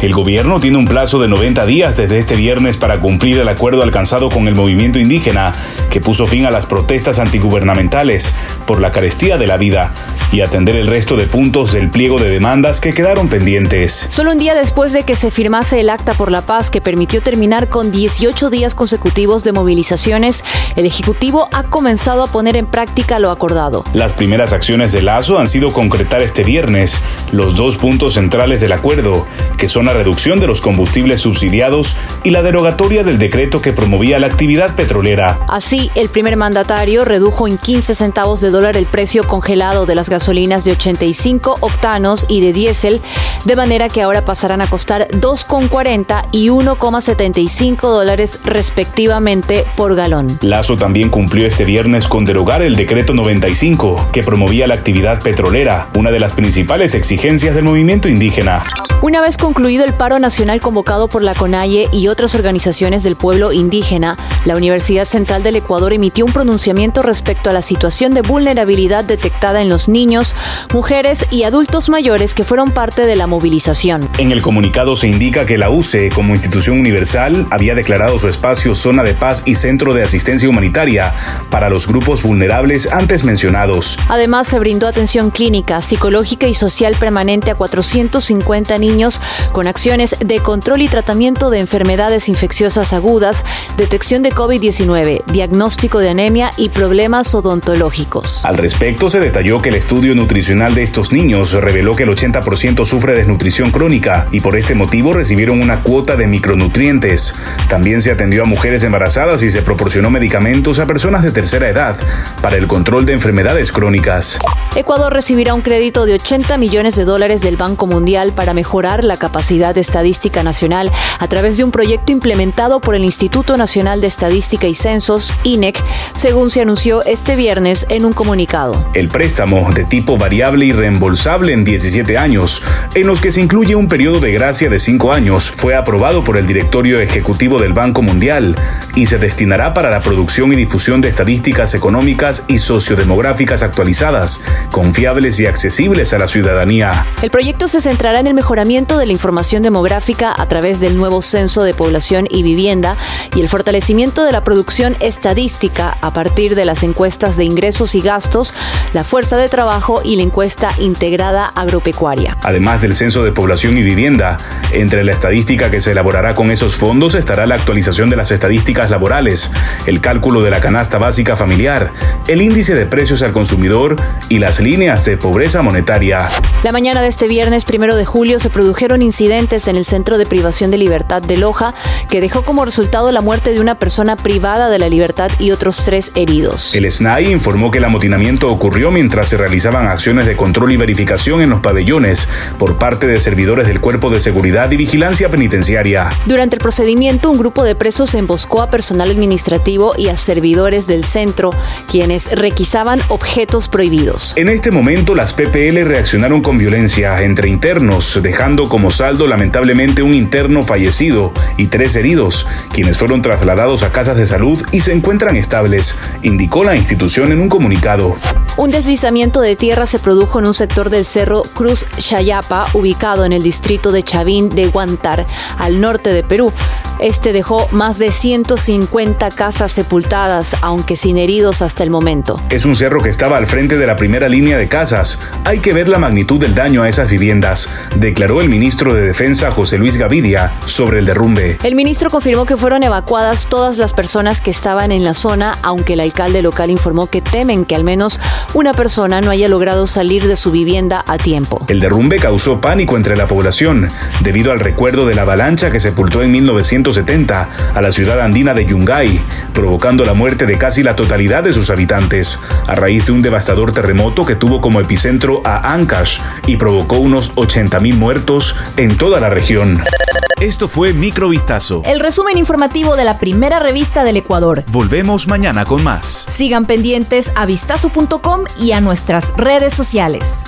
El gobierno tiene un plazo de 90 días desde este viernes para cumplir el acuerdo alcanzado con el movimiento indígena que puso fin a las protestas antigubernamentales por la carestía de la vida y atender el resto de puntos del pliego de demandas que quedaron pendientes. Solo un día después de que se firmase el Acta por la Paz que permitió terminar con 18 días consecutivos de movilizaciones, el Ejecutivo ha comenzado a poner en práctica lo acordado. Las primeras acciones de Lazo han sido concretar este viernes los dos puntos centrales del acuerdo, que son la reducción de los combustibles subsidiados y la derogatoria del decreto que promovía la actividad petrolera. Así, el primer mandatario redujo en 15 centavos de dólar el precio congelado de las gasolinas de 85 octanos y de diésel, de manera que ahora pasarán a costar 2,40 y 1,75 dólares respectivamente por galón. Lazo también cumplió este viernes con derogar el decreto 95 que promovía la actividad petrolera, una de las principales exigencias del movimiento indígena. Una vez concluido el paro nacional convocado por la CONAIE y otras organizaciones del pueblo indígena, la Universidad Central del Ecuador emitió un pronunciamiento respecto a la situación de vulnerabilidad detectada en los niños, mujeres y adultos mayores que fueron parte de la movilización. En el comunicado se indica que la UCE, como institución universal, había declarado su espacio zona de paz y centro de asistencia humanitaria para los grupos vulnerables antes mencionados. Además, se brindó atención clínica, psicológica y social permanente a 450 niños con acciones de control y tratamiento de enfermedades infecciosas agudas, detección de COVID-19, diagnóstico de anemia y problemas odontológicos. Al respecto, se detalló que el estudio nutricional de estos niños reveló que el 80% sufre desnutrición crónica y por este motivo recibieron una cuota de micronutrientes. También se atendió a mujeres embarazadas y se proporcionó medicamentos a personas de tercera edad para el control de enfermedades crónicas. Ecuador recibirá un crédito de 80 millones de dólares del Banco Mundial para mejorar la capacidad estadística nacional a través de un proyecto implementado por el Instituto Nacional de Estadística y Censos, INEC, según se anunció este viernes en un comunicado. El préstamo de tipo variable y reembolsable en 17 años, en los que se incluye un periodo de gracia de 5 años, fue aprobado por el directorio ejecutivo del Banco Mundial y se destinará para la producción y difusión de estadísticas económicas y sociodemográficas actualizadas confiables y accesibles a la ciudadanía. El proyecto se centrará en el mejoramiento de la información demográfica a través del nuevo censo de población y vivienda y el fortalecimiento de la producción estadística a partir de las encuestas de ingresos y gastos, la fuerza de trabajo y la encuesta integrada agropecuaria. Además del censo de población y vivienda, entre la estadística que se elaborará con esos fondos estará la actualización de las estadísticas laborales, el cálculo de la canasta básica familiar, el índice de precios al consumidor y las líneas de pobreza monetaria. La mañana de este viernes primero de julio se produjeron incidentes en el Centro de Privación de Libertad de Loja que dejó como resultado la muerte de una persona privada de la libertad y otros tres heridos. El SNAI informó que el amotinamiento ocurrió mientras se realizaban acciones de control y verificación en los pabellones por parte de servidores del Cuerpo de Seguridad y Vigilancia Penitenciaria. Durante el procedimiento, un grupo de presos emboscó a personal administrativo y a servidores del centro, quienes requisaban objetos prohibidos. En este momento, las PPL reaccionaron con violencia entre internos, dejando como saldo lamentablemente un interno fallecido y tres heridos, quienes fueron trasladados a casas de salud y se encuentran estables, indicó la institución en un comunicado. Un deslizamiento de tierra se produjo en un sector del cerro Cruz Chayapa, ubicado en el distrito de Chavín de Guantar, al norte de Perú. Este dejó más de 150 casas sepultadas, aunque sin heridos hasta el momento. Es un cerro que estaba al frente de la primera línea de casas. Hay que ver la magnitud del daño a esas viviendas, declaró el ministro de Defensa José Luis Gavidia sobre el derrumbe. El ministro confirmó que fueron evacuadas todas las personas que estaban en la zona, aunque el alcalde local informó que temen que al menos una persona no haya logrado salir de su vivienda a tiempo. El derrumbe causó pánico entre la población debido al recuerdo de la avalancha que sepultó en 1970 a la ciudad andina de Yungay, provocando la muerte de casi la totalidad de sus habitantes, a raíz de un devastador terremoto que tuvo como epicentro a Ancash y provocó unos 80.000 muertos en toda la región. Esto fue Microvistazo. El resumen informativo de la primera revista del Ecuador. Volvemos mañana con más. Sigan pendientes a vistazo.com y a nuestras redes sociales.